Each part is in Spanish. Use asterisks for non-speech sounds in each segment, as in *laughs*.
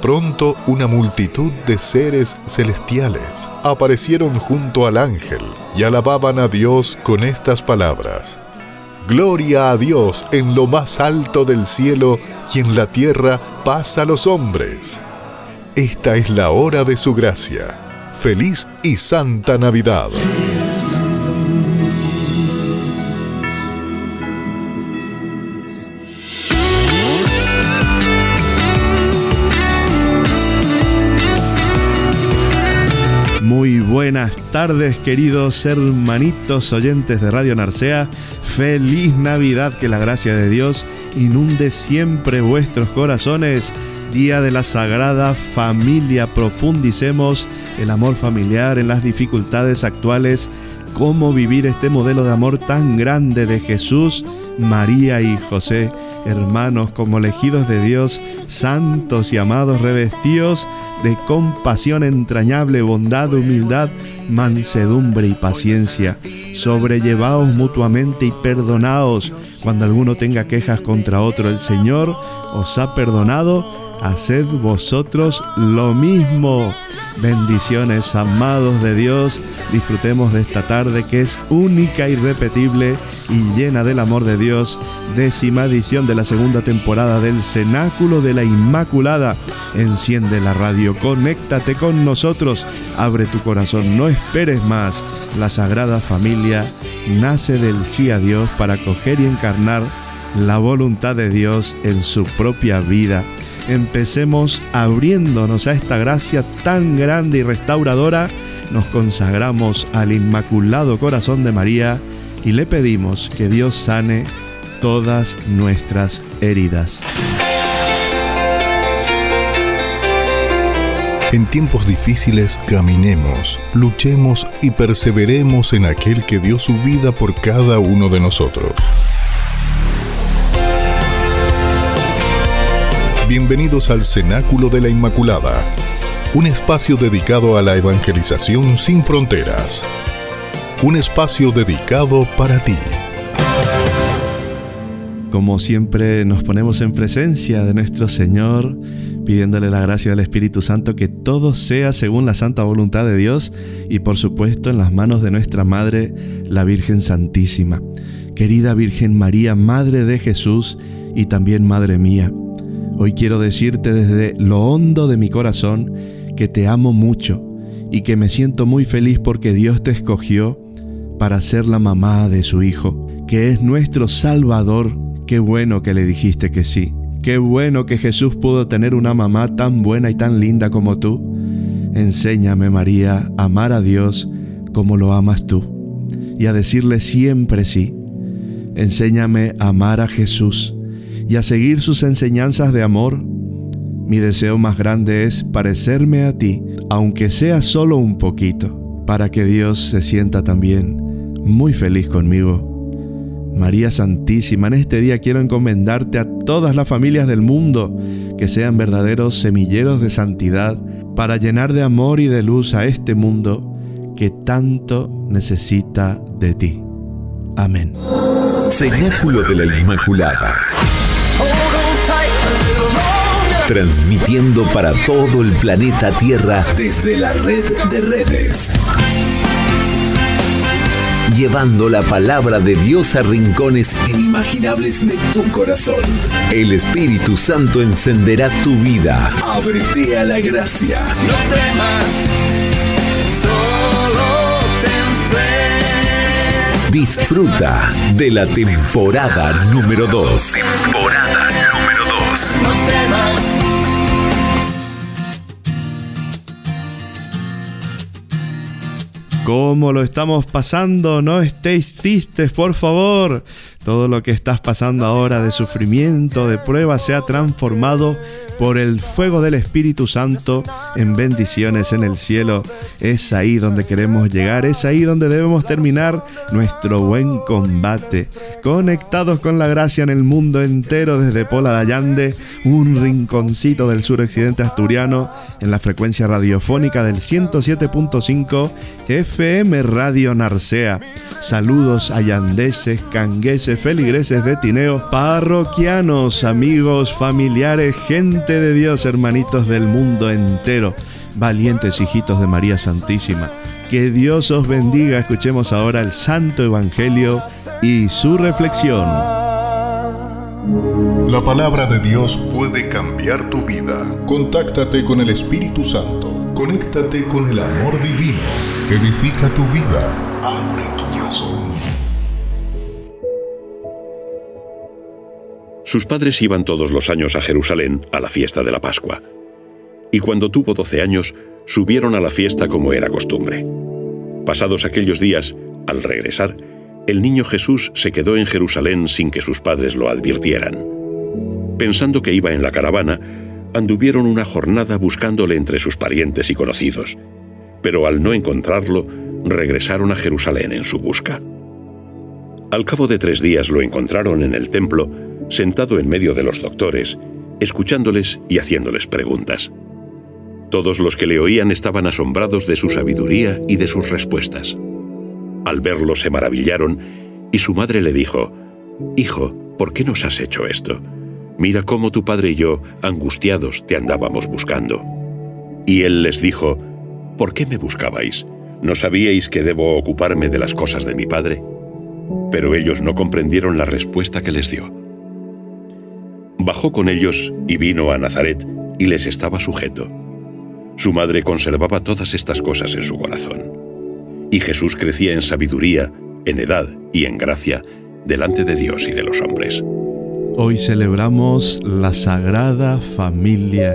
Pronto una multitud de seres celestiales aparecieron junto al ángel y alababan a Dios con estas palabras. Gloria a Dios en lo más alto del cielo y en la tierra paz a los hombres. Esta es la hora de su gracia. Feliz y santa Navidad. Tardes, queridos hermanitos oyentes de Radio Narcea. Feliz Navidad, que la gracia de Dios inunde siempre vuestros corazones. Día de la Sagrada Familia, profundicemos el amor familiar en las dificultades actuales, cómo vivir este modelo de amor tan grande de Jesús, María y José, hermanos como elegidos de Dios, santos y amados, revestidos de compasión entrañable, bondad, humildad, mansedumbre y paciencia. Sobrellevaos mutuamente y perdonaos cuando alguno tenga quejas contra otro. El Señor os ha perdonado haced vosotros lo mismo. Bendiciones, amados de Dios. Disfrutemos de esta tarde que es única, irrepetible y llena del amor de Dios. Décima edición de la segunda temporada del Cenáculo de la Inmaculada. Enciende la radio, conéctate con nosotros, abre tu corazón, no esperes más. La Sagrada Familia nace del sí a Dios para acoger y encarnar la voluntad de Dios en su propia vida empecemos abriéndonos a esta gracia tan grande y restauradora, nos consagramos al Inmaculado Corazón de María y le pedimos que Dios sane todas nuestras heridas. En tiempos difíciles caminemos, luchemos y perseveremos en aquel que dio su vida por cada uno de nosotros. Bienvenidos al Cenáculo de la Inmaculada, un espacio dedicado a la evangelización sin fronteras. Un espacio dedicado para ti. Como siempre nos ponemos en presencia de nuestro Señor, pidiéndole la gracia del Espíritu Santo que todo sea según la santa voluntad de Dios y por supuesto en las manos de nuestra Madre, la Virgen Santísima. Querida Virgen María, Madre de Jesús y también Madre mía, Hoy quiero decirte desde lo hondo de mi corazón que te amo mucho y que me siento muy feliz porque Dios te escogió para ser la mamá de su Hijo, que es nuestro Salvador. Qué bueno que le dijiste que sí. Qué bueno que Jesús pudo tener una mamá tan buena y tan linda como tú. Enséñame, María, a amar a Dios como lo amas tú y a decirle siempre sí. Enséñame a amar a Jesús y a seguir sus enseñanzas de amor. Mi deseo más grande es parecerme a ti, aunque sea solo un poquito. para que Dios se sienta también muy feliz conmigo. María Santísima, en este día quiero encomendarte a todas las familias del mundo que sean verdaderos semilleros de santidad para llenar de amor y de luz a este mundo que tanto necesita de ti. Amén. De la. Transmitiendo para todo el planeta Tierra desde la red de redes llevando la palabra de Dios a rincones inimaginables de tu corazón. El Espíritu Santo encenderá tu vida. Ábrete a la gracia. No temas, solo ten fe. Disfruta de la temporada número 2. Temporada número 2. No temas. ¿Cómo lo estamos pasando? No estéis tristes, por favor. Todo lo que estás pasando ahora de sufrimiento, de prueba, se ha transformado por el fuego del Espíritu Santo en bendiciones en el cielo. Es ahí donde queremos llegar, es ahí donde debemos terminar nuestro buen combate. Conectados con la gracia en el mundo entero desde Pola Allande, un rinconcito del suroccidente asturiano, en la frecuencia radiofónica del 107.5 FM Radio Narcea. Saludos a yandeses, cangueses, feligreses de Tineo, parroquianos, amigos, familiares, gente de Dios, hermanitos del mundo entero, valientes hijitos de María Santísima. Que Dios os bendiga. Escuchemos ahora el Santo Evangelio y su reflexión. La palabra de Dios puede cambiar tu vida. Contáctate con el Espíritu Santo. Conéctate con el amor divino. Edifica tu vida. Abre tu corazón. Sus padres iban todos los años a Jerusalén a la fiesta de la Pascua. Y cuando tuvo doce años, subieron a la fiesta como era costumbre. Pasados aquellos días, al regresar, el niño Jesús se quedó en Jerusalén sin que sus padres lo advirtieran. Pensando que iba en la caravana, anduvieron una jornada buscándole entre sus parientes y conocidos, pero al no encontrarlo, regresaron a Jerusalén en su busca. Al cabo de tres días lo encontraron en el templo, sentado en medio de los doctores, escuchándoles y haciéndoles preguntas. Todos los que le oían estaban asombrados de su sabiduría y de sus respuestas. Al verlo se maravillaron y su madre le dijo, Hijo, ¿por qué nos has hecho esto? Mira cómo tu padre y yo, angustiados, te andábamos buscando. Y él les dijo, ¿por qué me buscabais? ¿No sabíais que debo ocuparme de las cosas de mi padre? Pero ellos no comprendieron la respuesta que les dio. Bajó con ellos y vino a Nazaret y les estaba sujeto. Su madre conservaba todas estas cosas en su corazón. Y Jesús crecía en sabiduría, en edad y en gracia delante de Dios y de los hombres. Hoy celebramos la Sagrada Familia.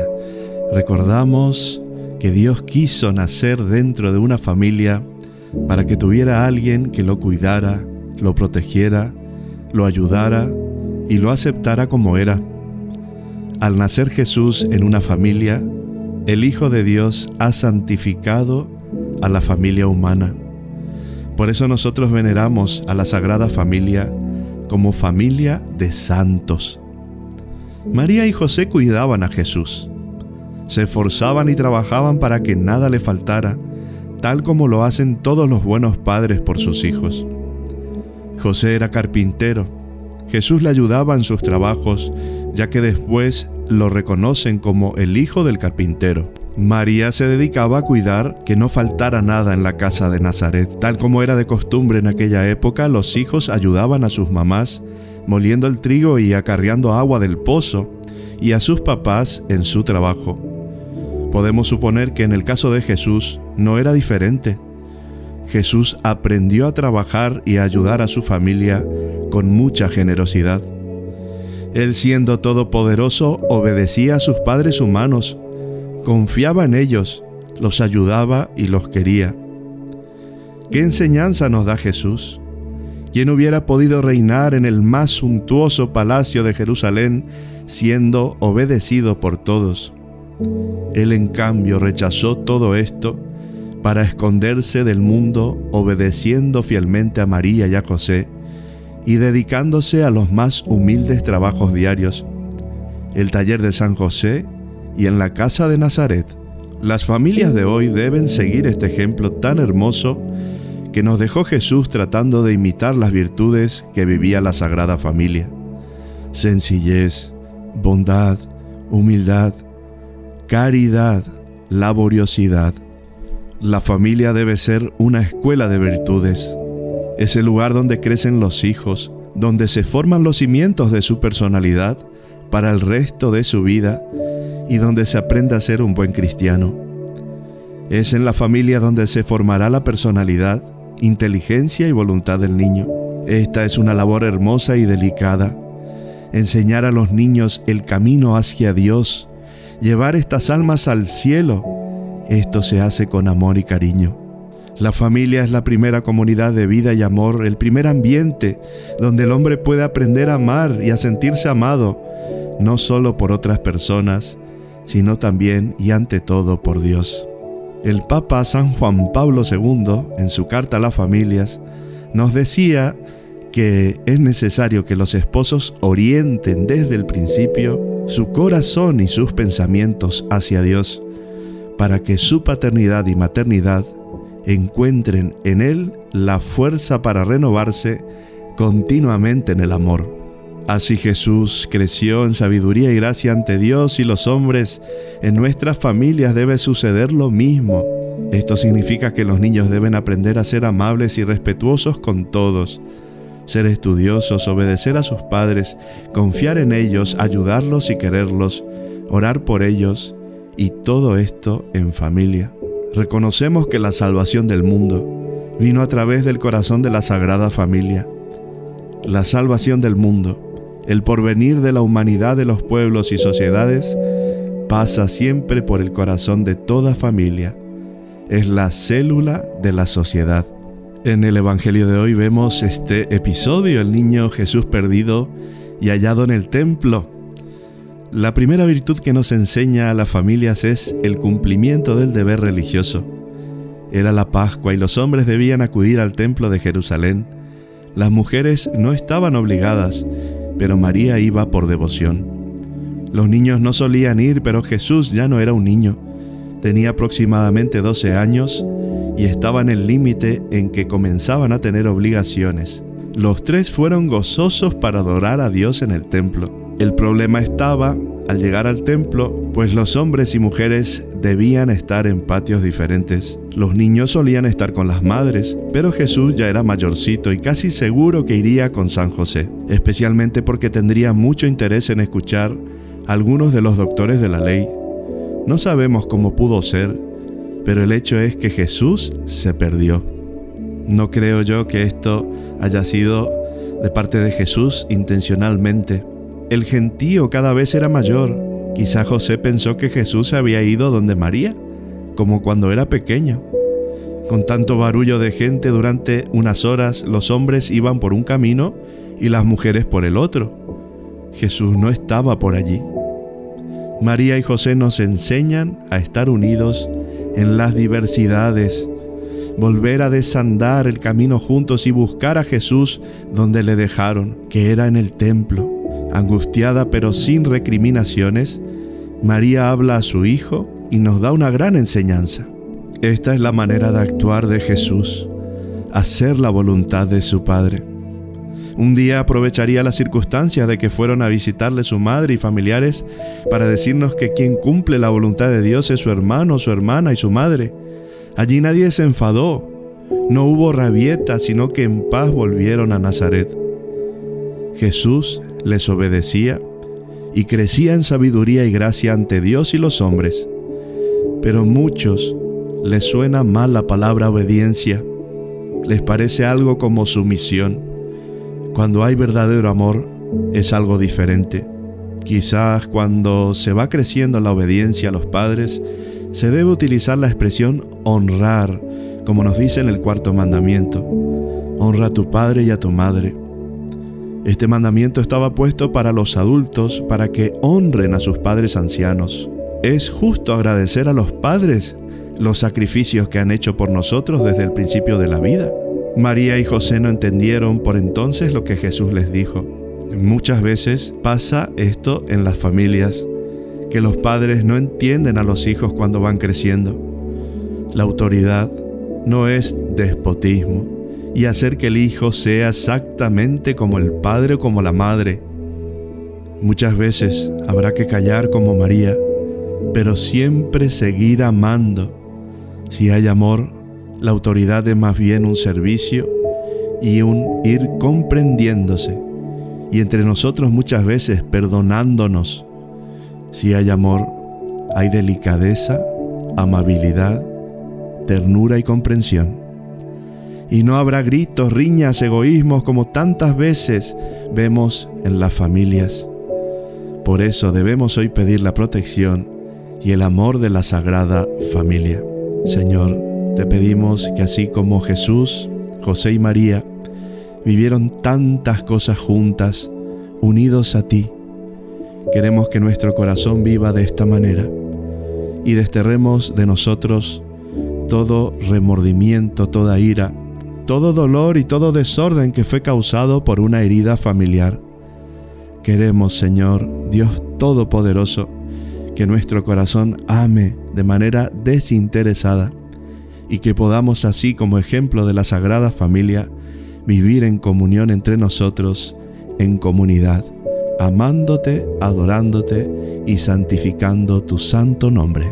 Recordamos que Dios quiso nacer dentro de una familia para que tuviera alguien que lo cuidara, lo protegiera, lo ayudara y lo aceptara como era. Al nacer Jesús en una familia, el Hijo de Dios ha santificado a la familia humana. Por eso nosotros veneramos a la Sagrada Familia como familia de santos. María y José cuidaban a Jesús. Se esforzaban y trabajaban para que nada le faltara, tal como lo hacen todos los buenos padres por sus hijos. José era carpintero. Jesús le ayudaba en sus trabajos, ya que después lo reconocen como el hijo del carpintero. María se dedicaba a cuidar que no faltara nada en la casa de Nazaret. Tal como era de costumbre en aquella época, los hijos ayudaban a sus mamás moliendo el trigo y acarreando agua del pozo, y a sus papás en su trabajo. Podemos suponer que en el caso de Jesús no era diferente. Jesús aprendió a trabajar y a ayudar a su familia con mucha generosidad. Él siendo todopoderoso obedecía a sus padres humanos, confiaba en ellos, los ayudaba y los quería. ¿Qué enseñanza nos da Jesús? ¿Quién hubiera podido reinar en el más suntuoso palacio de Jerusalén siendo obedecido por todos? Él en cambio rechazó todo esto para esconderse del mundo obedeciendo fielmente a María y a José y dedicándose a los más humildes trabajos diarios, el taller de San José y en la casa de Nazaret. Las familias de hoy deben seguir este ejemplo tan hermoso que nos dejó Jesús tratando de imitar las virtudes que vivía la Sagrada Familia. Sencillez, bondad, humildad, caridad, laboriosidad. La familia debe ser una escuela de virtudes. Es el lugar donde crecen los hijos, donde se forman los cimientos de su personalidad para el resto de su vida y donde se aprende a ser un buen cristiano. Es en la familia donde se formará la personalidad, inteligencia y voluntad del niño. Esta es una labor hermosa y delicada. Enseñar a los niños el camino hacia Dios, llevar estas almas al cielo, esto se hace con amor y cariño. La familia es la primera comunidad de vida y amor, el primer ambiente donde el hombre puede aprender a amar y a sentirse amado, no solo por otras personas, sino también y ante todo por Dios. El Papa San Juan Pablo II, en su carta a las familias, nos decía que es necesario que los esposos orienten desde el principio su corazón y sus pensamientos hacia Dios, para que su paternidad y maternidad encuentren en Él la fuerza para renovarse continuamente en el amor. Así Jesús creció en sabiduría y gracia ante Dios y los hombres. En nuestras familias debe suceder lo mismo. Esto significa que los niños deben aprender a ser amables y respetuosos con todos, ser estudiosos, obedecer a sus padres, confiar en ellos, ayudarlos y quererlos, orar por ellos, y todo esto en familia. Reconocemos que la salvación del mundo vino a través del corazón de la Sagrada Familia. La salvación del mundo el porvenir de la humanidad de los pueblos y sociedades pasa siempre por el corazón de toda familia. Es la célula de la sociedad. En el Evangelio de hoy vemos este episodio, el niño Jesús perdido y hallado en el templo. La primera virtud que nos enseña a las familias es el cumplimiento del deber religioso. Era la Pascua y los hombres debían acudir al templo de Jerusalén. Las mujeres no estaban obligadas, pero María iba por devoción. Los niños no solían ir, pero Jesús ya no era un niño. Tenía aproximadamente 12 años y estaba en el límite en que comenzaban a tener obligaciones. Los tres fueron gozosos para adorar a Dios en el templo. El problema estaba al llegar al templo, pues los hombres y mujeres debían estar en patios diferentes. Los niños solían estar con las madres, pero Jesús ya era mayorcito y casi seguro que iría con San José, especialmente porque tendría mucho interés en escuchar a algunos de los doctores de la ley. No sabemos cómo pudo ser, pero el hecho es que Jesús se perdió. No creo yo que esto haya sido de parte de Jesús intencionalmente. El gentío cada vez era mayor. Quizá José pensó que Jesús había ido donde María, como cuando era pequeño. Con tanto barullo de gente durante unas horas, los hombres iban por un camino y las mujeres por el otro. Jesús no estaba por allí. María y José nos enseñan a estar unidos en las diversidades, volver a desandar el camino juntos y buscar a Jesús donde le dejaron, que era en el templo. Angustiada pero sin recriminaciones, María habla a su Hijo y nos da una gran enseñanza. Esta es la manera de actuar de Jesús, hacer la voluntad de su Padre. Un día aprovecharía la circunstancia de que fueron a visitarle su madre y familiares para decirnos que quien cumple la voluntad de Dios es su hermano, su hermana y su madre. Allí nadie se enfadó, no hubo rabieta, sino que en paz volvieron a Nazaret. Jesús les obedecía y crecía en sabiduría y gracia ante Dios y los hombres. Pero muchos les suena mal la palabra obediencia, les parece algo como sumisión. Cuando hay verdadero amor es algo diferente. Quizás cuando se va creciendo la obediencia a los padres, se debe utilizar la expresión honrar, como nos dice en el cuarto mandamiento. Honra a tu padre y a tu madre. Este mandamiento estaba puesto para los adultos para que honren a sus padres ancianos. Es justo agradecer a los padres los sacrificios que han hecho por nosotros desde el principio de la vida. María y José no entendieron por entonces lo que Jesús les dijo. Muchas veces pasa esto en las familias, que los padres no entienden a los hijos cuando van creciendo. La autoridad no es despotismo y hacer que el hijo sea exactamente como el padre o como la madre. Muchas veces habrá que callar como María, pero siempre seguir amando. Si hay amor, la autoridad es más bien un servicio y un ir comprendiéndose. Y entre nosotros muchas veces perdonándonos. Si hay amor, hay delicadeza, amabilidad, ternura y comprensión. Y no habrá gritos, riñas, egoísmos como tantas veces vemos en las familias. Por eso debemos hoy pedir la protección y el amor de la Sagrada Familia. Señor, te pedimos que así como Jesús, José y María vivieron tantas cosas juntas, unidos a ti, queremos que nuestro corazón viva de esta manera y desterremos de nosotros todo remordimiento, toda ira, todo dolor y todo desorden que fue causado por una herida familiar. Queremos, Señor, Dios Todopoderoso, que nuestro corazón ame de manera desinteresada y que podamos así como ejemplo de la Sagrada Familia vivir en comunión entre nosotros, en comunidad, amándote, adorándote y santificando tu santo nombre.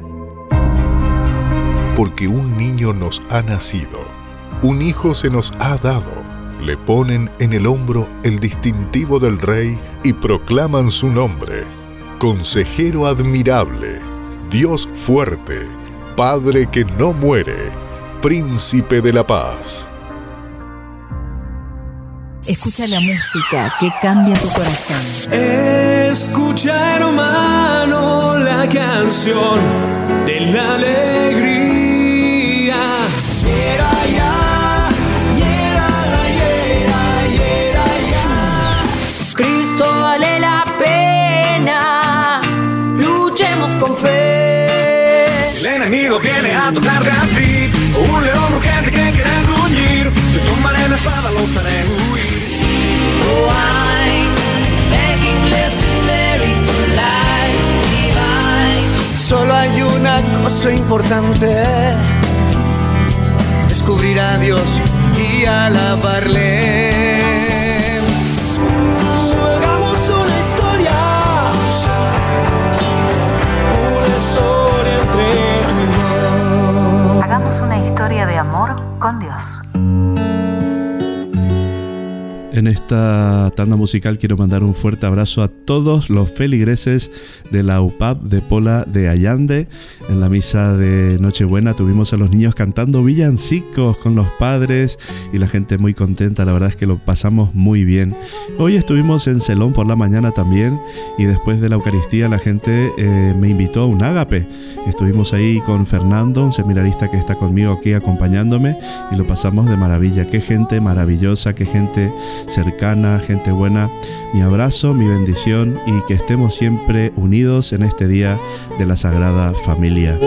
Porque un niño nos ha nacido, un hijo se nos ha dado, le ponen en el hombro el distintivo del rey y proclaman su nombre, consejero admirable, Dios fuerte, Padre que no muere Príncipe de la Paz. Escucha la música que cambia tu corazón. Escucha, hermano, la canción de la alegría. Viene a tocar a ti. Un león urgente que quiere gruñir. Yo tomaré la espada, los haré huir. Oh, I'm begging Mary for life divine. Solo hay una cosa importante: descubrir a Dios y alabarle. Hagamos una historia de amor con Dios. En esta tanda musical quiero mandar un fuerte abrazo a todos los feligreses de la UPAP de Pola de Allande. En la misa de Nochebuena tuvimos a los niños cantando villancicos con los padres y la gente muy contenta. La verdad es que lo pasamos muy bien. Hoy estuvimos en Celón por la mañana también y después de la Eucaristía la gente eh, me invitó a un ágape. Estuvimos ahí con Fernando, un seminarista que está conmigo aquí acompañándome y lo pasamos de maravilla. Qué gente maravillosa, qué gente cercana, gente buena. Mi abrazo, mi bendición y que estemos siempre unidos en este día de la Sagrada Familia.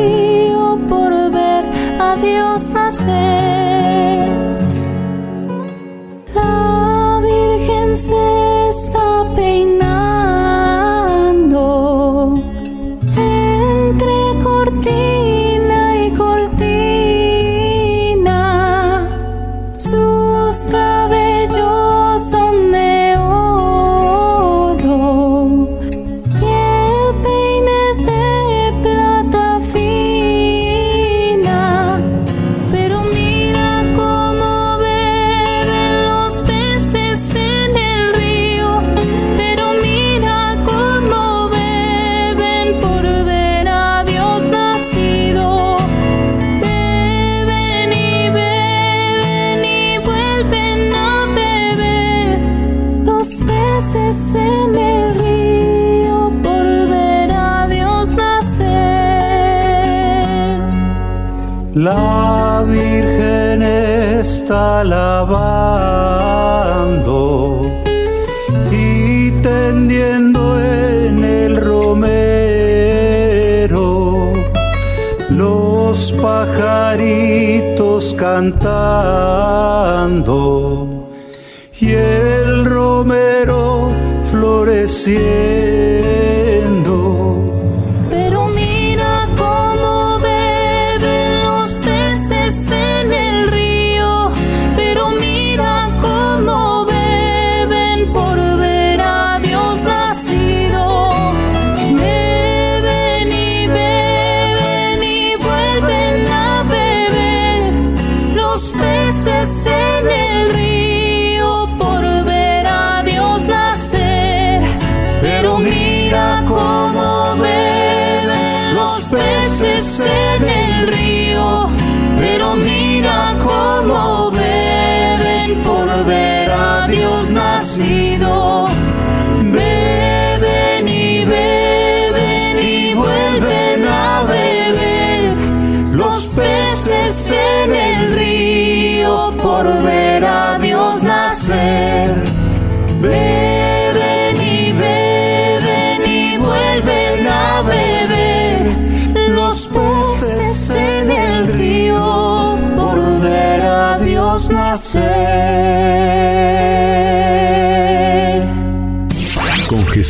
Cantando y el romero floreciendo.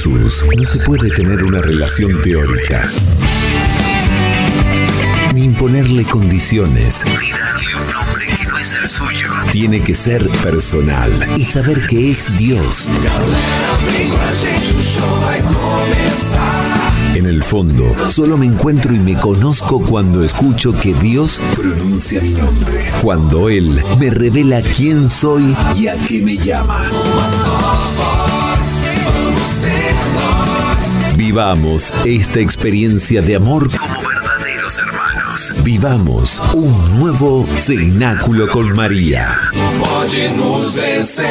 No se puede tener una relación teórica. Ni imponerle condiciones. Tiene que ser personal y saber que es Dios. En el fondo, solo me encuentro y me conozco cuando escucho que Dios pronuncia mi nombre. Cuando Él me revela quién soy y a qué me llama. Vivamos esta experiencia de amor como verdaderos hermanos. Vivamos un nuevo cenáculo con María. Pode nos vencer.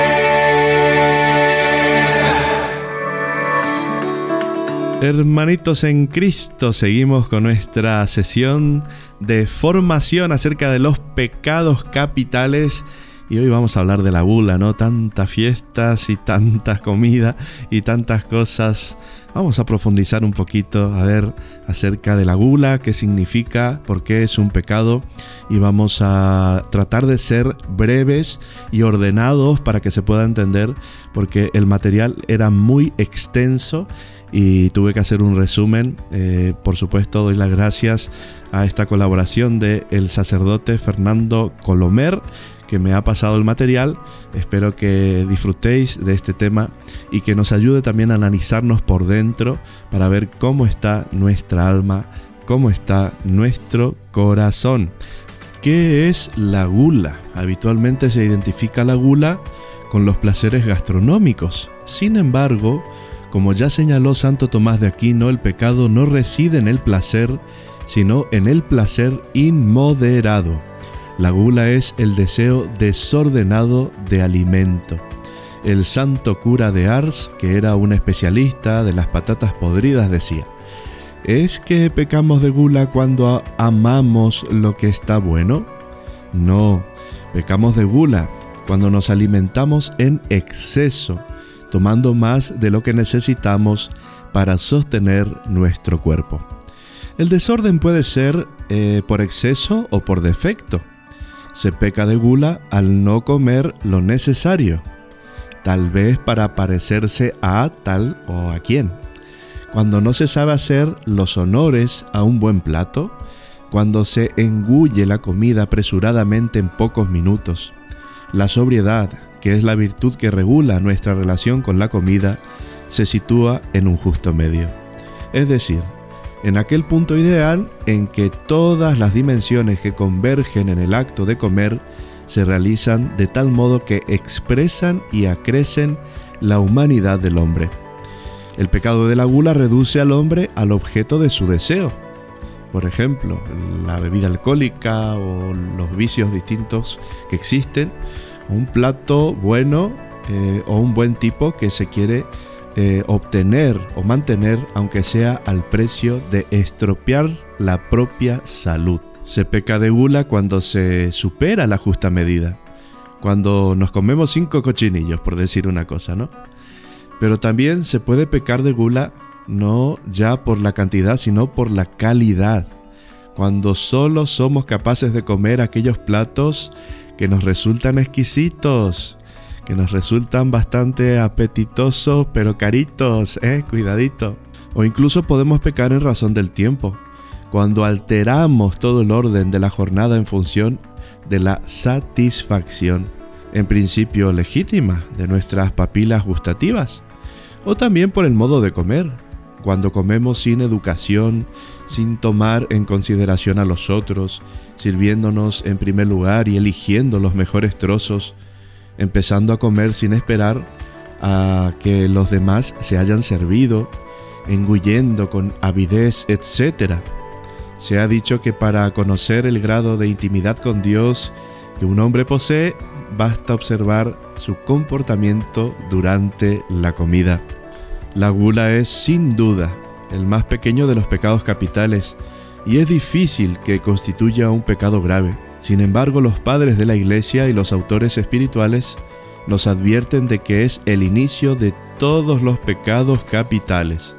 Hermanitos en Cristo, seguimos con nuestra sesión de formación acerca de los pecados capitales. Y hoy vamos a hablar de la gula, ¿no? Tantas fiestas y tantas comida y tantas cosas. Vamos a profundizar un poquito, a ver acerca de la gula, qué significa, por qué es un pecado. Y vamos a tratar de ser breves y ordenados para que se pueda entender, porque el material era muy extenso y tuve que hacer un resumen. Eh, por supuesto, doy las gracias a esta colaboración de el sacerdote Fernando Colomer, que me ha pasado el material. Espero que disfrutéis de este tema y que nos ayude también a analizarnos por dentro para ver cómo está nuestra alma, cómo está nuestro corazón. ¿Qué es la gula? Habitualmente se identifica la gula con los placeres gastronómicos. Sin embargo, como ya señaló Santo Tomás de Aquino, el pecado no reside en el placer, sino en el placer inmoderado. La gula es el deseo desordenado de alimento. El santo cura de Ars, que era un especialista de las patatas podridas, decía, ¿es que pecamos de gula cuando amamos lo que está bueno? No, pecamos de gula cuando nos alimentamos en exceso, tomando más de lo que necesitamos para sostener nuestro cuerpo. El desorden puede ser eh, por exceso o por defecto. Se peca de gula al no comer lo necesario, tal vez para parecerse a tal o a quien. Cuando no se sabe hacer los honores a un buen plato, cuando se engulle la comida apresuradamente en pocos minutos. La sobriedad, que es la virtud que regula nuestra relación con la comida, se sitúa en un justo medio. Es decir, en aquel punto ideal en que todas las dimensiones que convergen en el acto de comer se realizan de tal modo que expresan y acrecen la humanidad del hombre. El pecado de la gula reduce al hombre al objeto de su deseo. Por ejemplo, la bebida alcohólica o los vicios distintos que existen, un plato bueno eh, o un buen tipo que se quiere eh, obtener o mantener, aunque sea al precio de estropear la propia salud. Se peca de gula cuando se supera la justa medida, cuando nos comemos cinco cochinillos, por decir una cosa, ¿no? Pero también se puede pecar de gula no ya por la cantidad, sino por la calidad, cuando solo somos capaces de comer aquellos platos que nos resultan exquisitos, que nos resultan bastante apetitosos pero caritos, eh, cuidadito. O incluso podemos pecar en razón del tiempo, cuando alteramos todo el orden de la jornada en función de la satisfacción, en principio legítima, de nuestras papilas gustativas, o también por el modo de comer, cuando comemos sin educación, sin tomar en consideración a los otros, sirviéndonos en primer lugar y eligiendo los mejores trozos, empezando a comer sin esperar a que los demás se hayan servido, engullendo con avidez, etc. Se ha dicho que para conocer el grado de intimidad con Dios que un hombre posee, basta observar su comportamiento durante la comida. La gula es sin duda el más pequeño de los pecados capitales y es difícil que constituya un pecado grave. Sin embargo, los padres de la Iglesia y los autores espirituales nos advierten de que es el inicio de todos los pecados capitales,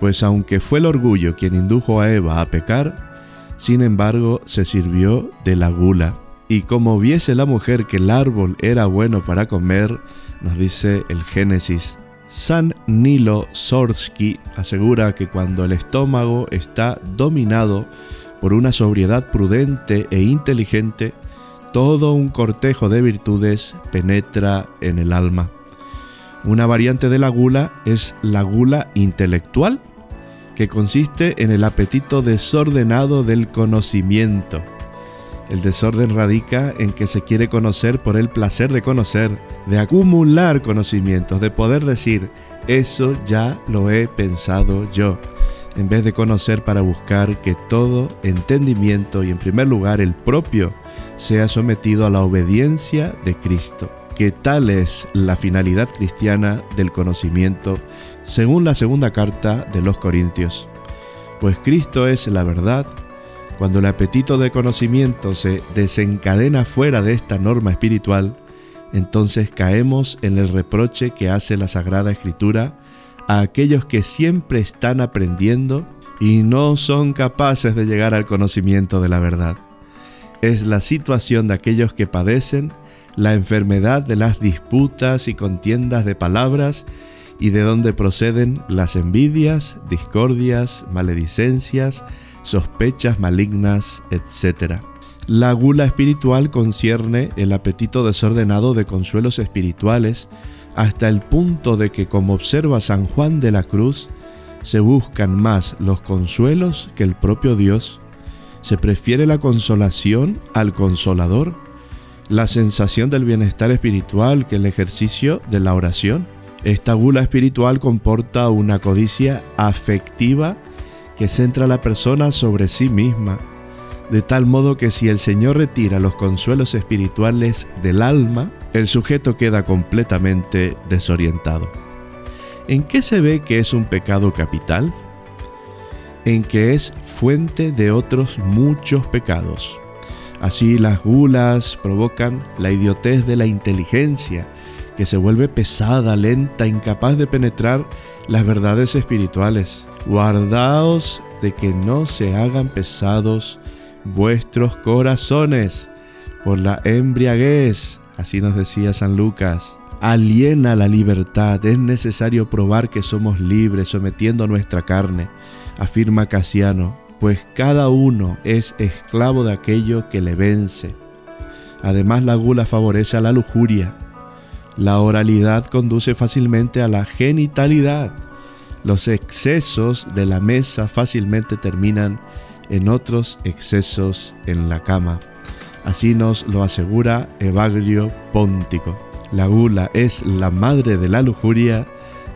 pues aunque fue el orgullo quien indujo a Eva a pecar, sin embargo se sirvió de la gula. Y como viese la mujer que el árbol era bueno para comer, nos dice el Génesis San Nilo Sorsky asegura que cuando el estómago está dominado por una sobriedad prudente e inteligente, todo un cortejo de virtudes penetra en el alma. Una variante de la gula es la gula intelectual, que consiste en el apetito desordenado del conocimiento. El desorden radica en que se quiere conocer por el placer de conocer, de acumular conocimientos, de poder decir, eso ya lo he pensado yo, en vez de conocer para buscar que todo entendimiento y en primer lugar el propio sea sometido a la obediencia de Cristo, que tal es la finalidad cristiana del conocimiento, según la segunda carta de los Corintios. Pues Cristo es la verdad, cuando el apetito de conocimiento se desencadena fuera de esta norma espiritual, entonces caemos en el reproche que hace la Sagrada Escritura a aquellos que siempre están aprendiendo y no son capaces de llegar al conocimiento de la verdad. Es la situación de aquellos que padecen la enfermedad de las disputas y contiendas de palabras y de donde proceden las envidias, discordias, maledicencias, sospechas malignas, etc. La gula espiritual concierne el apetito desordenado de consuelos espirituales hasta el punto de que, como observa San Juan de la Cruz, se buscan más los consuelos que el propio Dios, se prefiere la consolación al consolador, la sensación del bienestar espiritual que el ejercicio de la oración. Esta gula espiritual comporta una codicia afectiva que centra a la persona sobre sí misma de tal modo que si el Señor retira los consuelos espirituales del alma, el sujeto queda completamente desorientado. ¿En qué se ve que es un pecado capital? En que es fuente de otros muchos pecados. Así las gulas provocan la idiotez de la inteligencia, que se vuelve pesada, lenta, incapaz de penetrar las verdades espirituales. Guardaos de que no se hagan pesados vuestros corazones por la embriaguez, así nos decía San Lucas. Aliena la libertad, es necesario probar que somos libres sometiendo nuestra carne, afirma Casiano, pues cada uno es esclavo de aquello que le vence. Además la gula favorece a la lujuria. La oralidad conduce fácilmente a la genitalidad. Los excesos de la mesa fácilmente terminan en otros excesos en la cama. Así nos lo asegura Evagrio Póntico. La gula es la madre de la lujuria,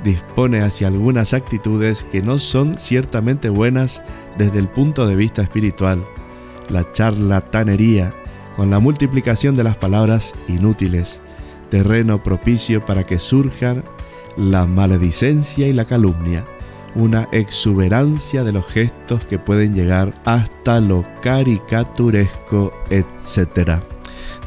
dispone hacia algunas actitudes que no son ciertamente buenas desde el punto de vista espiritual. La charlatanería, con la multiplicación de las palabras inútiles, terreno propicio para que surjan la maledicencia y la calumnia una exuberancia de los gestos que pueden llegar hasta lo caricaturesco, etc.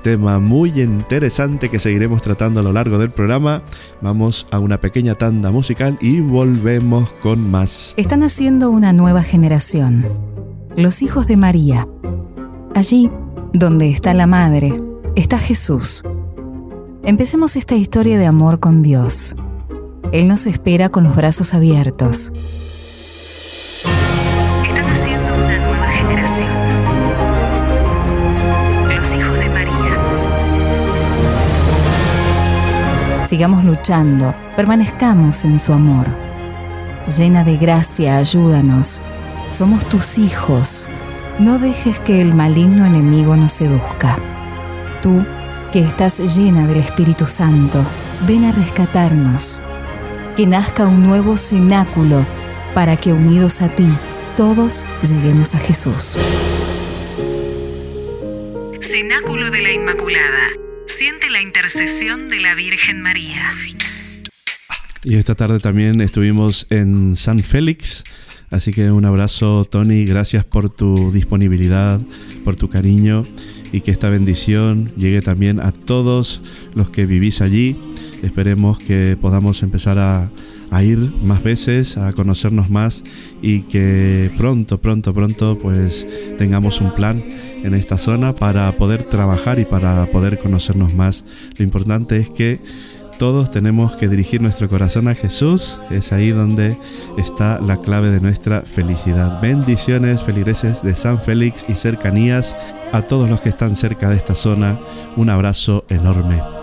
Tema muy interesante que seguiremos tratando a lo largo del programa. Vamos a una pequeña tanda musical y volvemos con más. Están haciendo una nueva generación. los hijos de María. Allí, donde está la Madre, está Jesús. Empecemos esta historia de amor con Dios. Él nos espera con los brazos abiertos. Están haciendo una nueva generación. Los hijos de María. Sigamos luchando, permanezcamos en su amor. Llena de gracia, ayúdanos. Somos tus hijos. No dejes que el maligno enemigo nos seduzca. Tú, que estás llena del Espíritu Santo, ven a rescatarnos. Que nazca un nuevo cenáculo para que unidos a ti, todos lleguemos a Jesús. Cenáculo de la Inmaculada. Siente la intercesión de la Virgen María. Y esta tarde también estuvimos en San Félix. Así que un abrazo, Tony. Gracias por tu disponibilidad, por tu cariño y que esta bendición llegue también a todos los que vivís allí. Esperemos que podamos empezar a, ir más veces, a conocernos más y que pronto, pronto, pronto pues tengamos un plan en esta zona para poder trabajar y para poder conocernos más. Lo importante es que todos tenemos que dirigir nuestro corazón a Jesús. Es ahí donde está la clave de nuestra felicidad. Bendiciones, feligreses de San Félix y cercanías. A todos los que están cerca de esta zona, un abrazo enorme.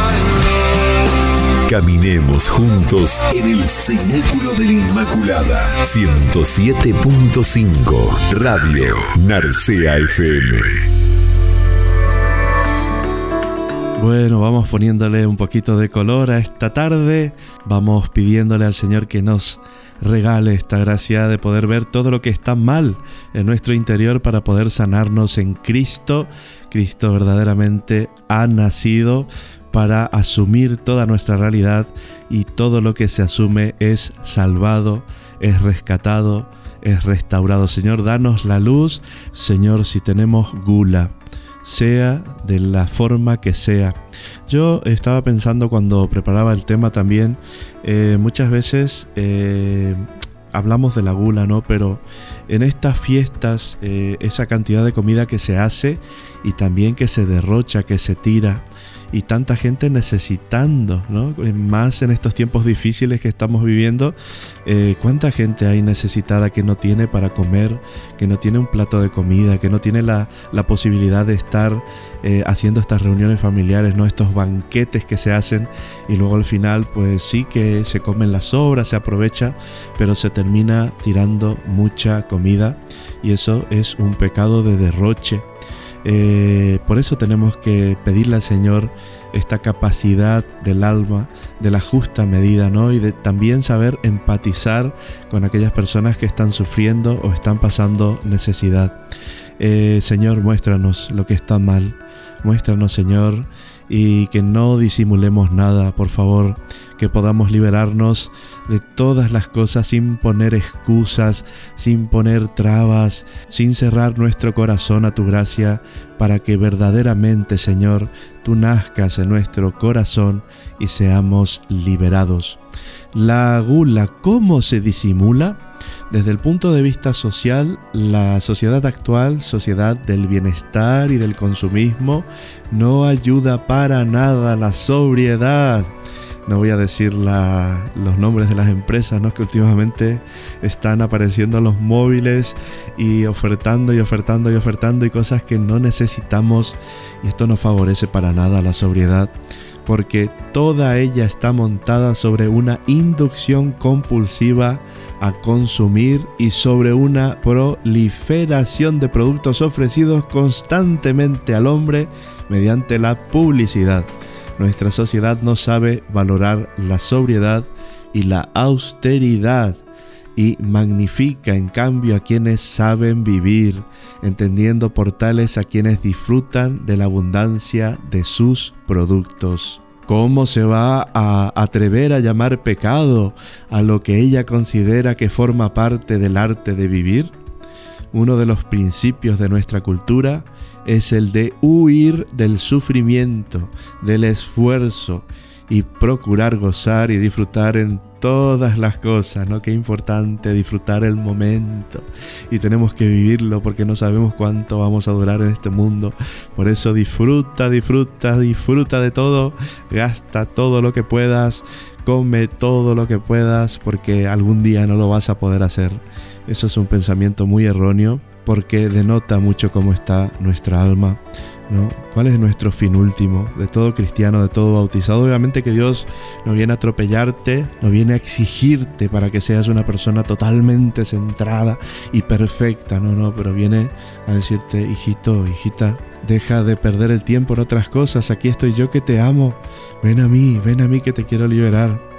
Caminemos juntos en el cenáculo de la Inmaculada. 107.5 Radio Narcea FM. Bueno, vamos poniéndole un poquito de color a esta tarde. Vamos pidiéndole al Señor que nos regale esta gracia de poder ver todo lo que está mal en nuestro interior para poder sanarnos en Cristo. Cristo verdaderamente ha nacido para asumir toda nuestra realidad y todo lo que se asume es salvado, es rescatado, es restaurado. Señor, danos la luz. Señor, si tenemos gula, sea de la forma que sea. Yo estaba pensando cuando preparaba el tema también, eh, muchas veces eh, hablamos de la gula, ¿no? Pero en estas fiestas, eh, esa cantidad de comida que se hace y también que se derrocha, que se tira, y tanta gente necesitando, ¿no? Más en estos tiempos difíciles que estamos viviendo, eh, ¿cuánta gente hay necesitada que no tiene para comer, que no tiene un plato de comida, que no tiene la, posibilidad de estar eh, haciendo estas reuniones familiares, ¿no? Estos banquetes que se hacen y luego al final, pues sí que se comen las sobras, se aprovecha, pero se termina tirando mucha comida y eso es un pecado de derroche. Eh, por eso tenemos que pedirle al Señor esta capacidad del alma, de la justa medida, ¿no? Y de también saber empatizar con aquellas personas que están sufriendo o están pasando necesidad. Eh, Señor, muéstranos lo que está mal. Muéstranos, Señor, y que no disimulemos nada, por favor, que podamos liberarnos de todas las cosas sin poner excusas, sin poner trabas, sin cerrar nuestro corazón a tu gracia, para que verdaderamente, Señor, tú nazcas en nuestro corazón y seamos liberados. La gula, ¿cómo se disimula? Desde el punto de vista social, la sociedad actual, sociedad del bienestar y del consumismo, no ayuda para nada a la sobriedad. No voy a decir los nombres de las empresas ¿no? que últimamente están apareciendo en los móviles y ofertando y ofertando y ofertando y cosas que no necesitamos y esto no favorece para nada la sobriedad porque toda ella está montada sobre una inducción compulsiva a consumir y sobre una proliferación de productos ofrecidos constantemente al hombre mediante la publicidad. Nuestra sociedad no sabe valorar la sobriedad y la austeridad y magnifica en cambio a quienes saben vivir, entendiendo por tales a quienes disfrutan de la abundancia de sus productos. ¿Cómo se va a atrever a llamar pecado a lo que ella considera que forma parte del arte de vivir? Uno de los principios de nuestra cultura es el de huir del sufrimiento, del esfuerzo y procurar gozar y disfrutar en todas las cosas, ¿no? Qué importante disfrutar el momento y tenemos que vivirlo porque no sabemos cuánto vamos a durar en este mundo. Por eso disfruta, disfruta, disfruta de todo, gasta todo lo que puedas, come todo lo que puedas porque algún día no lo vas a poder hacer. Eso es un pensamiento muy erróneo porque denota mucho cómo está nuestra alma ¿Cuál es nuestro fin último de todo cristiano, de todo bautizado? Obviamente que Dios no viene a atropellarte, no viene a exigirte para que seas una persona totalmente centrada y perfecta, no, no, pero viene a decirte, hijito, hijita, deja de perder el tiempo en otras cosas, aquí estoy yo que te amo, ven a mí, ven a mí que te quiero liberar.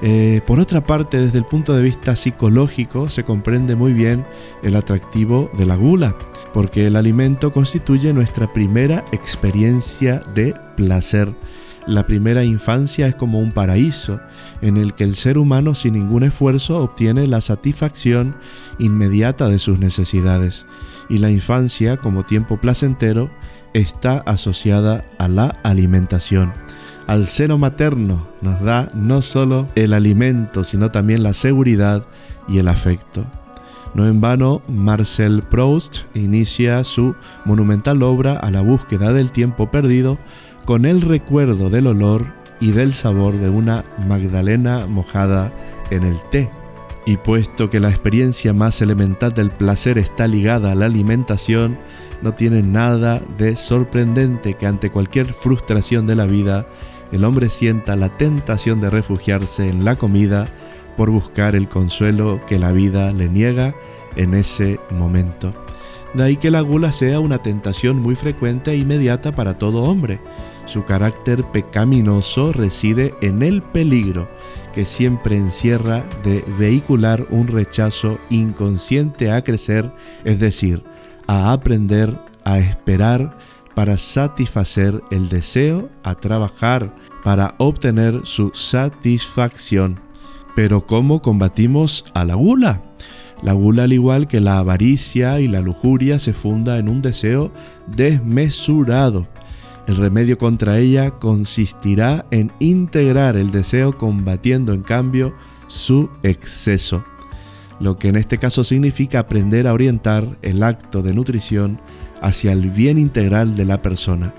Eh, por otra parte, desde el punto de vista psicológico, se comprende muy bien el atractivo de la gula porque el alimento constituye nuestra primera experiencia de placer. La primera infancia es como un paraíso en el que el ser humano sin ningún esfuerzo obtiene la satisfacción inmediata de sus necesidades. Y la infancia, como tiempo placentero, está asociada a la alimentación. Al seno materno nos da no solo el alimento, sino también la seguridad y el afecto. No en vano, Marcel Proust inicia su monumental obra a la búsqueda del tiempo perdido con el recuerdo del olor y del sabor de una magdalena mojada en el té. Y puesto que la experiencia más elemental del placer está ligada a la alimentación, no tiene nada de sorprendente que ante cualquier frustración de la vida, el hombre sienta la tentación de refugiarse en la comida por buscar el consuelo que la vida le niega en ese momento. De ahí que la gula sea una tentación muy frecuente e inmediata para todo hombre. Su carácter pecaminoso reside en el peligro que siempre encierra de vehicular un rechazo inconsciente a crecer, es decir, a aprender, a esperar para satisfacer el deseo, a trabajar para obtener su satisfacción. Pero ¿cómo combatimos a la gula? La gula, al igual que la avaricia y la lujuria, se funda en un deseo desmesurado. El remedio contra ella consistirá en integrar el deseo combatiendo en cambio su exceso, lo que en este caso significa aprender a orientar el acto de nutrición hacia el bien integral de la persona,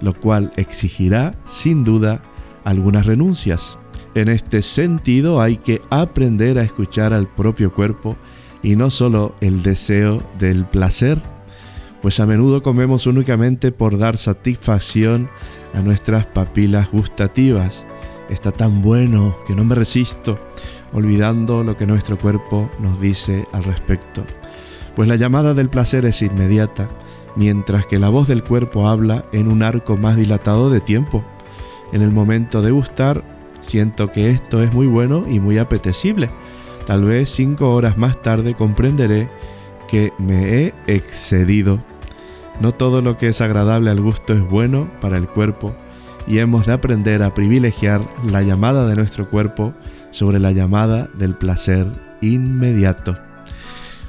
lo cual exigirá, sin duda, algunas renuncias. En este sentido hay que aprender a escuchar al propio cuerpo y no solo el deseo del placer, pues a menudo comemos únicamente por dar satisfacción a nuestras papilas gustativas. Está tan bueno que no me resisto, olvidando lo que nuestro cuerpo nos dice al respecto. Pues la llamada del placer es inmediata, mientras que la voz del cuerpo habla en un arco más dilatado de tiempo. En el momento de gustar, siento que esto es muy bueno y muy apetecible, Tal vez cinco horas más tarde comprenderé que me he excedido. No todo lo que es agradable al gusto es bueno para el cuerpo y hemos de aprender a privilegiar la llamada de nuestro cuerpo sobre la llamada del placer inmediato.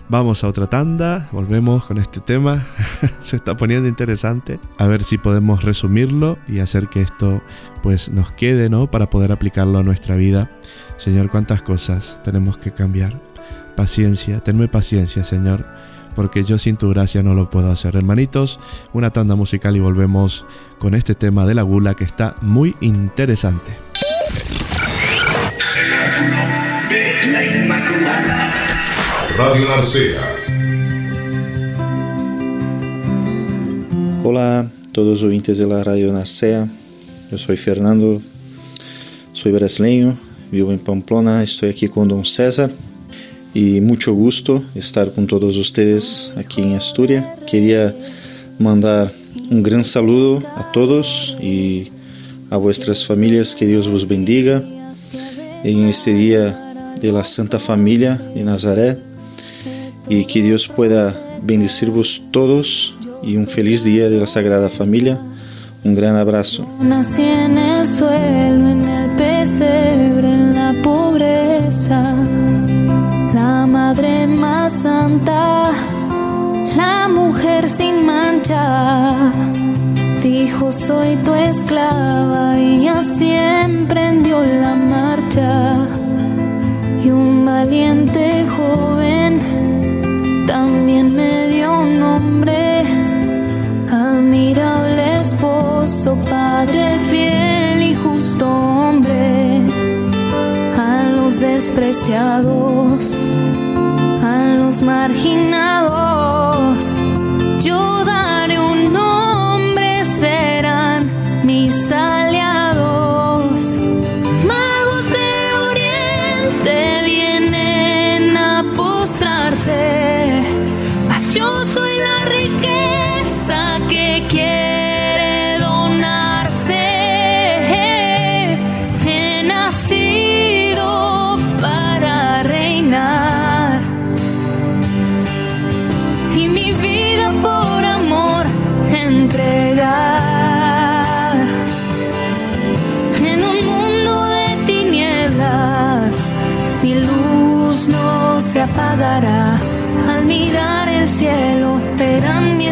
Vamos a otra tanda, volvemos con este tema, *laughs* se está poniendo interesante, a ver si podemos resumirlo y hacer que esto pues nos quede, ¿no? Para poder aplicarlo a nuestra vida. Señor, cuántas cosas tenemos que cambiar. Paciencia, tenme paciencia, Señor, porque yo sin tu gracia no lo puedo hacer. Hermanitos, una tanda musical y volvemos con este tema de la gula que está muy interesante. Radio Narcea. Hola, todos los oyentes de la Radio Narcea. Yo soy Fernando, soy brasileño, vivo en Pamplona, estoy aquí con Don César y mucho gusto estar con todos ustedes aquí en Asturias. Quería mandar un gran saludo a todos y a vuestras familias, que Dios vos bendiga en este día de la Santa Familia de Nazaret y que Dios pueda bendecirvos todos y un feliz día de la Sagrada Familia. Un gran abrazo. Nací en el suelo, en el pesebre, en la pobreza. La madre más santa, la mujer sin mancha. Dijo, soy tu esclava y así emprendió la marcha. Y un valiente joven esposo, padre fiel y justo hombre, a los despreciados, a los marginados,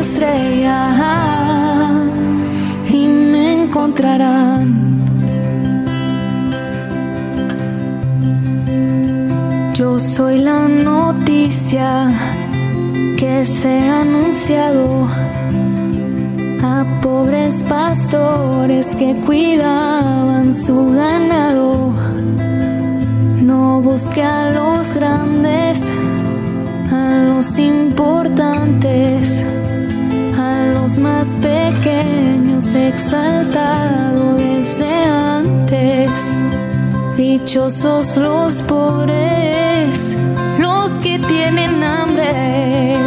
estrella y me encontrarán. Yo soy la noticia que se ha anunciado a pobres pastores que cuidaban su ganado. No busque a los grandes, a los importantes, los más pequeños, exaltado desde antes. Dichosos los pobres, los que tienen hambre,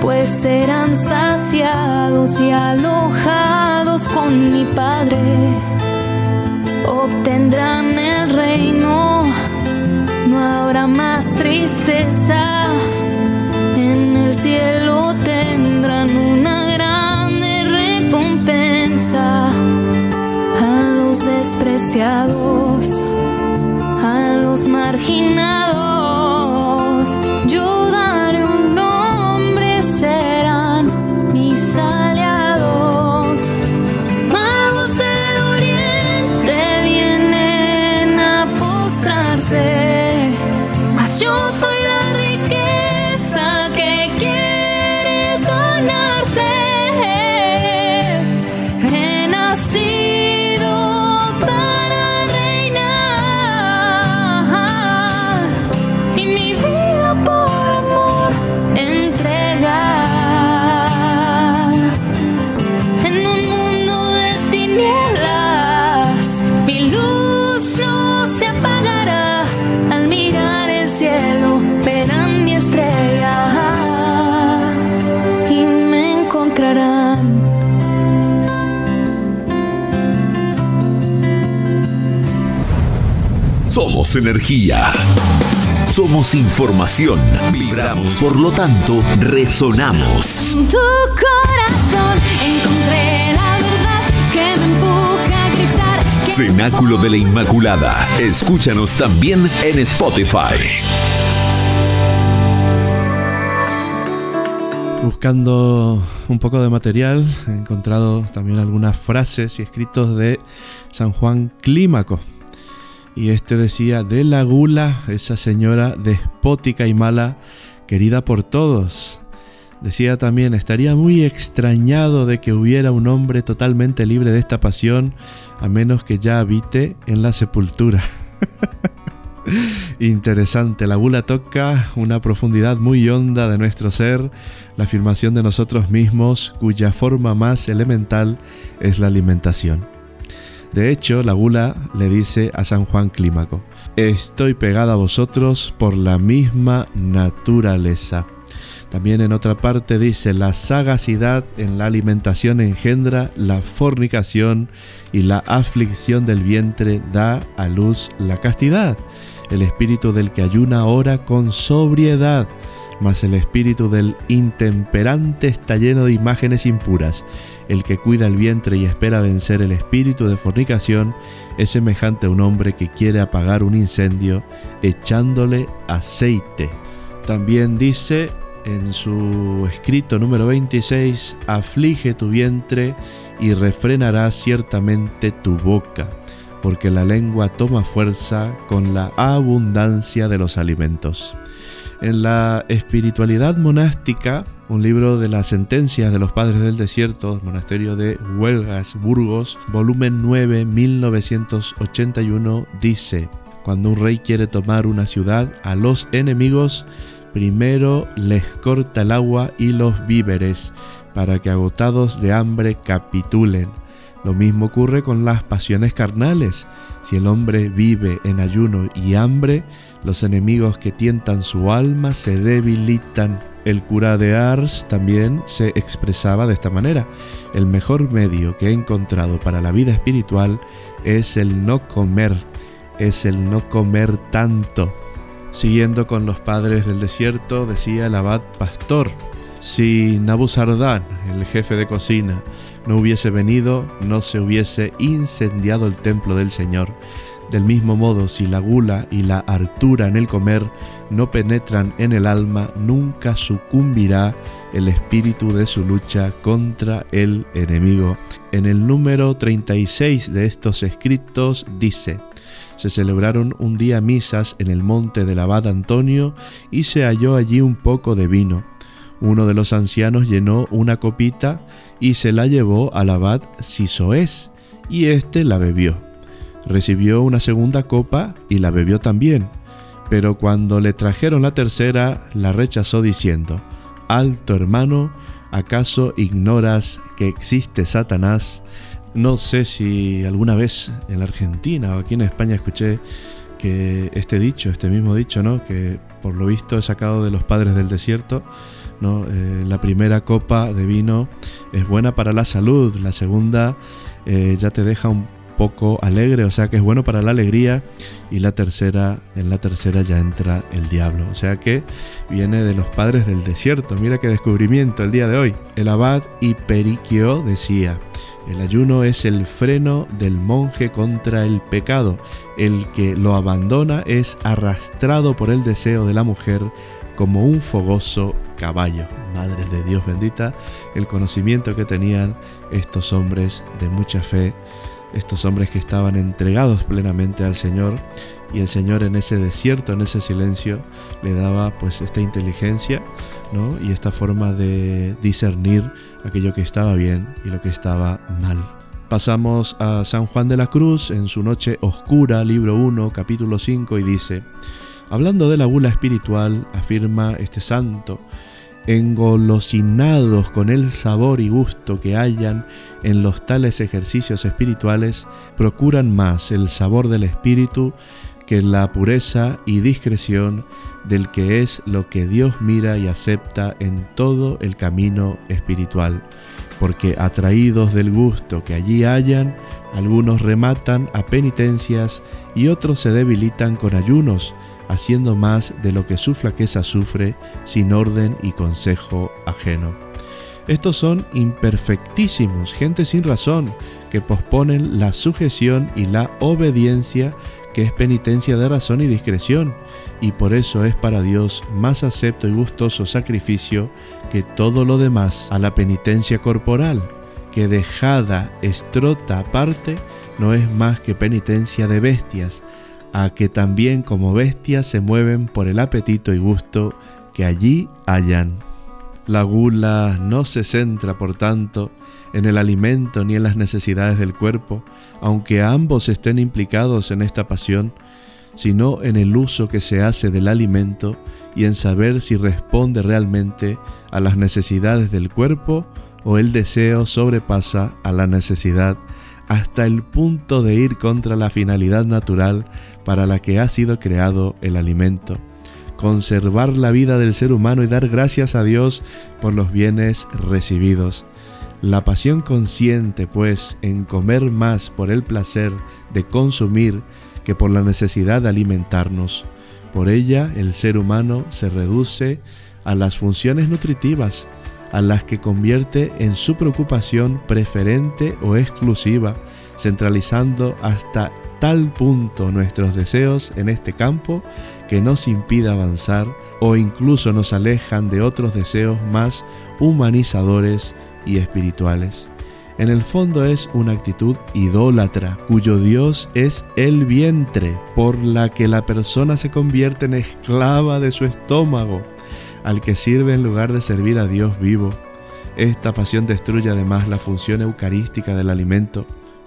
pues serán saciados y alojados con mi Padre. Obtendrán el reino, no habrá más tristeza. En el cielo a los marginados. Somos energía. Somos información. Vibramos, por lo tanto, resonamos. En tu corazón encontré la verdad que me empuja a gritar. Cenáculo de la Inmaculada. Escúchanos también en Spotify. Buscando un poco de material, he encontrado también algunas frases y escritos de San Juan Clímaco. Y este decía, de la gula, esa señora despótica y mala, querida por todos. Decía también, estaría muy extrañado de que hubiera un hombre totalmente libre de esta pasión, a menos que ya habite en la sepultura. *laughs* Interesante, la gula toca una profundidad muy honda de nuestro ser, la afirmación de nosotros mismos, cuya forma más elemental es la alimentación. De hecho, la gula le dice a San Juan Clímaco, estoy pegada a vosotros por la misma naturaleza. También en otra parte dice, la sagacidad en la alimentación engendra la fornicación y la aflicción del vientre da a luz la castidad. El espíritu del que ayuna ora con sobriedad, mas el espíritu del intemperante está lleno de imágenes impuras. El que cuida el vientre y espera vencer el espíritu de fornicación es semejante a un hombre que quiere apagar un incendio echándole aceite. También dice en su escrito número 26, aflige tu vientre y refrenará ciertamente tu boca, porque la lengua toma fuerza con la abundancia de los alimentos. En la espiritualidad monástica, un libro de las sentencias de los padres del desierto, monasterio de Huelgas, Burgos, volumen 9, 1981, dice, cuando un rey quiere tomar una ciudad, a los enemigos primero les corta el agua y los víveres, para que agotados de hambre capitulen. Lo mismo ocurre con las pasiones carnales. Si el hombre vive en ayuno y hambre, los enemigos que tientan su alma se debilitan. El cura de Ars también se expresaba de esta manera. El mejor medio que he encontrado para la vida espiritual es el no comer, es el no comer tanto. Siguiendo con los padres del desierto, decía el abad pastor, si Nabuzardán, el jefe de cocina, no hubiese venido, no se hubiese incendiado el templo del Señor. Del mismo modo, si la gula y la hartura en el comer no penetran en el alma, nunca sucumbirá el espíritu de su lucha contra el enemigo. En el número 36 de estos escritos dice, se celebraron un día misas en el monte del abad Antonio y se halló allí un poco de vino. Uno de los ancianos llenó una copita y se la llevó al abad Sisoés, y éste la bebió. Recibió una segunda copa y la bebió también. Pero cuando le trajeron la tercera, la rechazó diciendo, Alto hermano, ¿acaso ignoras que existe Satanás? No sé si alguna vez en la Argentina o aquí en España escuché que este dicho, este mismo dicho, ¿no? Que por lo visto he sacado de los padres del desierto, Eh, la primera copa de vino es buena para la salud, la segunda eh, ya te deja un poco alegre, o sea que es bueno para la alegría y la tercera, en la tercera ya entra el diablo, o sea que viene de los padres del desierto, mira qué descubrimiento el día de hoy. El abad Hiperiquio decía, el ayuno es el freno del monje contra el pecado. El que lo abandona es arrastrado por el deseo de la mujer como un fogoso caballo. Madre de Dios bendita, el conocimiento que tenían estos hombres de mucha fe, estos hombres que estaban entregados plenamente al Señor y el Señor en ese desierto, en ese silencio, le daba pues esta inteligencia ¿no? y esta forma de discernir aquello que estaba bien y lo que estaba mal. Pasamos a San Juan de la Cruz en su Noche Oscura, libro 1, capítulo 5, y dice, hablando de la gula espiritual, afirma este santo, engolosinados con el sabor y gusto que hallan en los tales ejercicios espirituales, procuran más el sabor del espíritu que la pureza y discreción del que es lo que Dios mira y acepta en todo el camino espiritual, porque atraídos del gusto que allí hallan, algunos rematan a penitencias y otros se debilitan con ayunos, haciendo más de lo que su flaqueza sufre sin orden y consejo ajeno. Estos son imperfectísimos, gente sin razón, que posponen la sujeción y la obediencia que es penitencia de razón y discreción, y por eso es para Dios más acepto y gustoso sacrificio que todo lo demás a la penitencia corporal, que dejada estrota aparte no es más que penitencia de bestias, a que también como bestias se mueven por el apetito y gusto que allí hayan. La gula no se centra, por tanto, en el alimento ni en las necesidades del cuerpo, aunque ambos estén implicados en esta pasión, sino en el uso que se hace del alimento y en saber si responde realmente a las necesidades del cuerpo o el deseo sobrepasa a la necesidad hasta el punto de ir contra la finalidad natural para la que ha sido creado el alimento, conservar la vida del ser humano y dar gracias a Dios por los bienes recibidos. La pasión consciente, pues, en comer más por el placer de consumir que por la necesidad de alimentarnos. Por ella el ser humano se reduce a las funciones nutritivas, a las que convierte en su preocupación preferente o exclusiva, centralizando hasta tal punto nuestros deseos en este campo que nos impide avanzar o incluso nos alejan de otros deseos más humanizadores y espirituales. En el fondo es una actitud idólatra, cuyo Dios es el vientre, por la que la persona se convierte en esclava de su estómago, al que sirve en lugar de servir a Dios vivo. Esta pasión destruye además la función eucarística del alimento,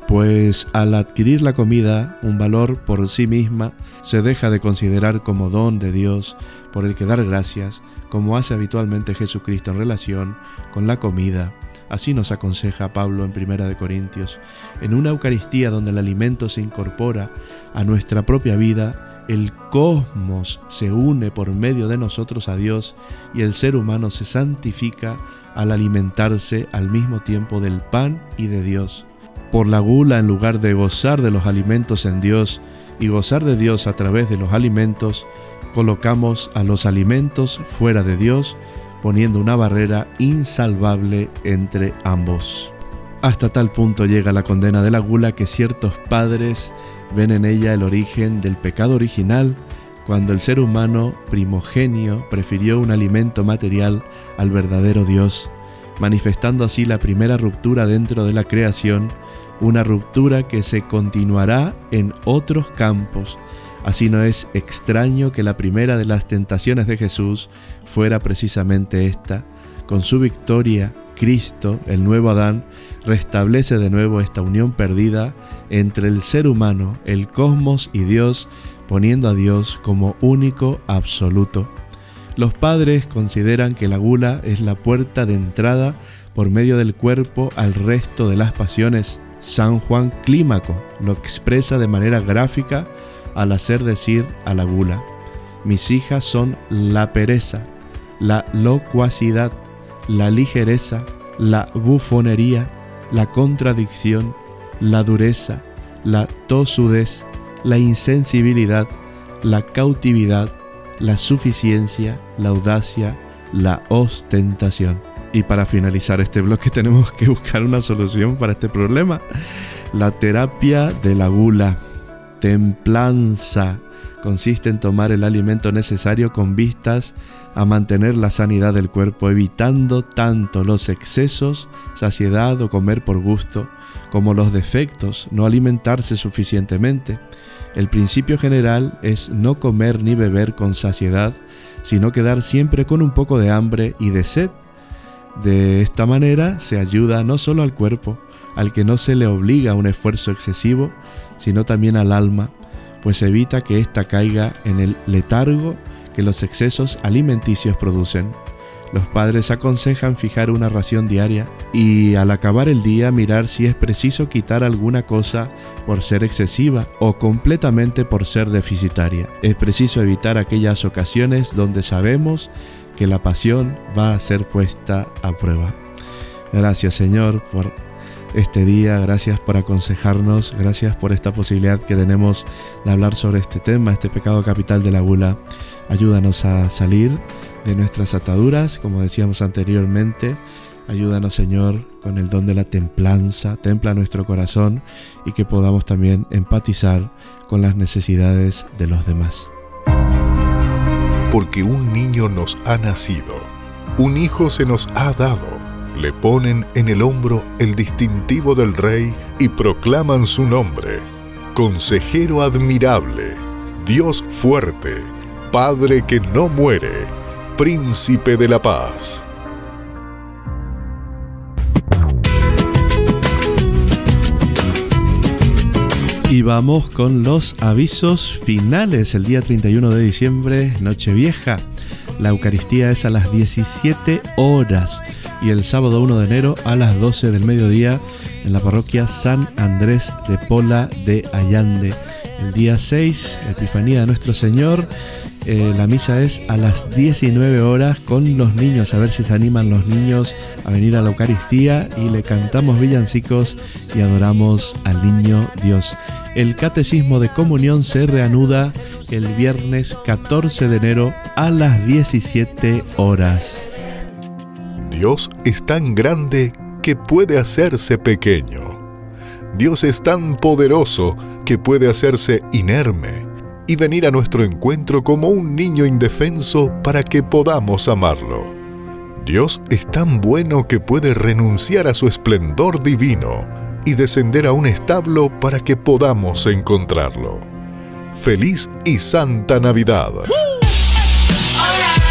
pues al adquirir la comida un valor por sí misma, se deja de considerar como don de Dios por el que dar gracias, como hace habitualmente Jesucristo en relación con la comida Así nos aconseja Pablo en Primera de Corintios. En una Eucaristía donde el alimento se incorpora a nuestra propia vida, el cosmos se une por medio de nosotros a Dios y el ser humano se santifica al alimentarse al mismo tiempo del pan y de Dios. Por la gula, en lugar de gozar de los alimentos en Dios y gozar de Dios a través de los alimentos, colocamos a los alimentos fuera de Dios poniendo una barrera insalvable entre ambos. Hasta tal punto llega la condena de la gula que ciertos padres ven en ella el origen del pecado original cuando el ser humano primogenio prefirió un alimento material al verdadero Dios, manifestando así la primera ruptura dentro de la creación, una ruptura que se continuará en otros campos Así no es extraño que la primera de las tentaciones de Jesús fuera precisamente esta. Con su victoria, Cristo, el nuevo Adán, restablece de nuevo esta unión perdida entre el ser humano, el cosmos y Dios, poniendo a Dios como único absoluto. Los padres consideran que la gula es la puerta de entrada por medio del cuerpo al resto de las pasiones. San Juan Clímaco lo expresa de manera gráfica al hacer decir a la gula, mis hijas son la pereza, la locuacidad, la ligereza, la bufonería, la contradicción, la dureza, la tosudez, la insensibilidad, la cautividad, la suficiencia, la audacia, la ostentación. Y para finalizar este bloque *laughs* tenemos que buscar una solución para este problema. La terapia de la gula, templanza, consiste en tomar el alimento necesario con vistas a mantener la sanidad del cuerpo, evitando tanto los excesos, saciedad o comer por gusto, como los defectos, no alimentarse suficientemente. El principio general es no comer ni beber con saciedad, sino quedar siempre con un poco de hambre y de sed. De esta manera se ayuda no solo al cuerpo, al que no se le obliga a un esfuerzo excesivo, sino también al alma, pues evita que ésta caiga en el letargo que los excesos alimenticios producen. Los padres aconsejan fijar una ración diaria y al acabar el día mirar si es preciso quitar alguna cosa por ser excesiva o completamente por ser deficitaria. Es preciso evitar aquellas ocasiones donde sabemos que la pasión va a ser puesta a prueba. Gracias Señor por este día, gracias por aconsejarnos, gracias por esta posibilidad que tenemos de hablar sobre este tema, este pecado capital de la gula. Ayúdanos a salir de nuestras ataduras, como decíamos anteriormente. Ayúdanos, Señor, con el don de la templanza, templa nuestro corazón y que podamos también empatizar con las necesidades de los demás. Porque un niño nos ha nacido, un hijo se nos ha dado, le ponen en el hombro el distintivo del rey y proclaman su nombre. Consejero admirable, Dios fuerte, Padre que no muere Príncipe de la Paz. Y vamos con los avisos finales. El día 31 de diciembre, Nochevieja. La Eucaristía es a las 17 horas y el sábado 1 de enero a las 12 del mediodía en la parroquia San Andrés de Pola de Allande. El día 6, Epifanía de Nuestro Señor eh, la misa es a las 19 horas con los niños, a ver si se animan los niños a venir a la Eucaristía y le cantamos villancicos y adoramos al niño Dios. El catecismo de comunión se reanuda el viernes 14 de enero a las 17 horas. Dios es tan grande que puede hacerse pequeño. Dios es tan poderoso que puede hacerse inerme y venir a nuestro encuentro como un niño indefenso para que podamos amarlo. Dios es tan bueno que puede renunciar a su esplendor divino y descender a un establo para que podamos encontrarlo. Feliz y Santa Navidad.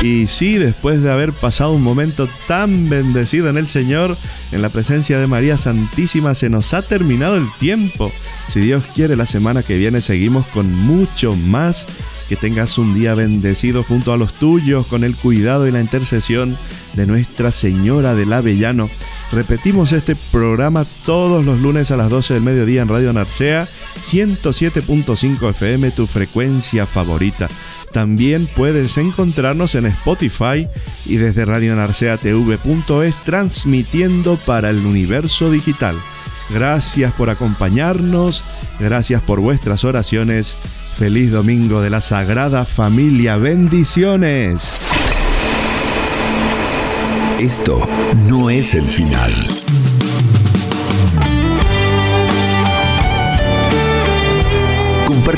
Y sí, después de haber pasado un momento tan bendecido en el Señor, en la presencia de María Santísima, se nos ha terminado el tiempo. Si Dios quiere, la semana que viene seguimos con mucho más. Que tengas un día bendecido junto a los tuyos, con el cuidado y la intercesión de Nuestra Señora del Avellano. Repetimos este programa todos los lunes a las 12 del mediodía en Radio Narcea, 107.5 FM, tu frecuencia favorita. También puedes encontrarnos en Spotify y desde radionarceatv.es transmitiendo para el universo digital. Gracias por acompañarnos, gracias por vuestras oraciones. Feliz domingo de la Sagrada Familia. Bendiciones. Esto no es el final.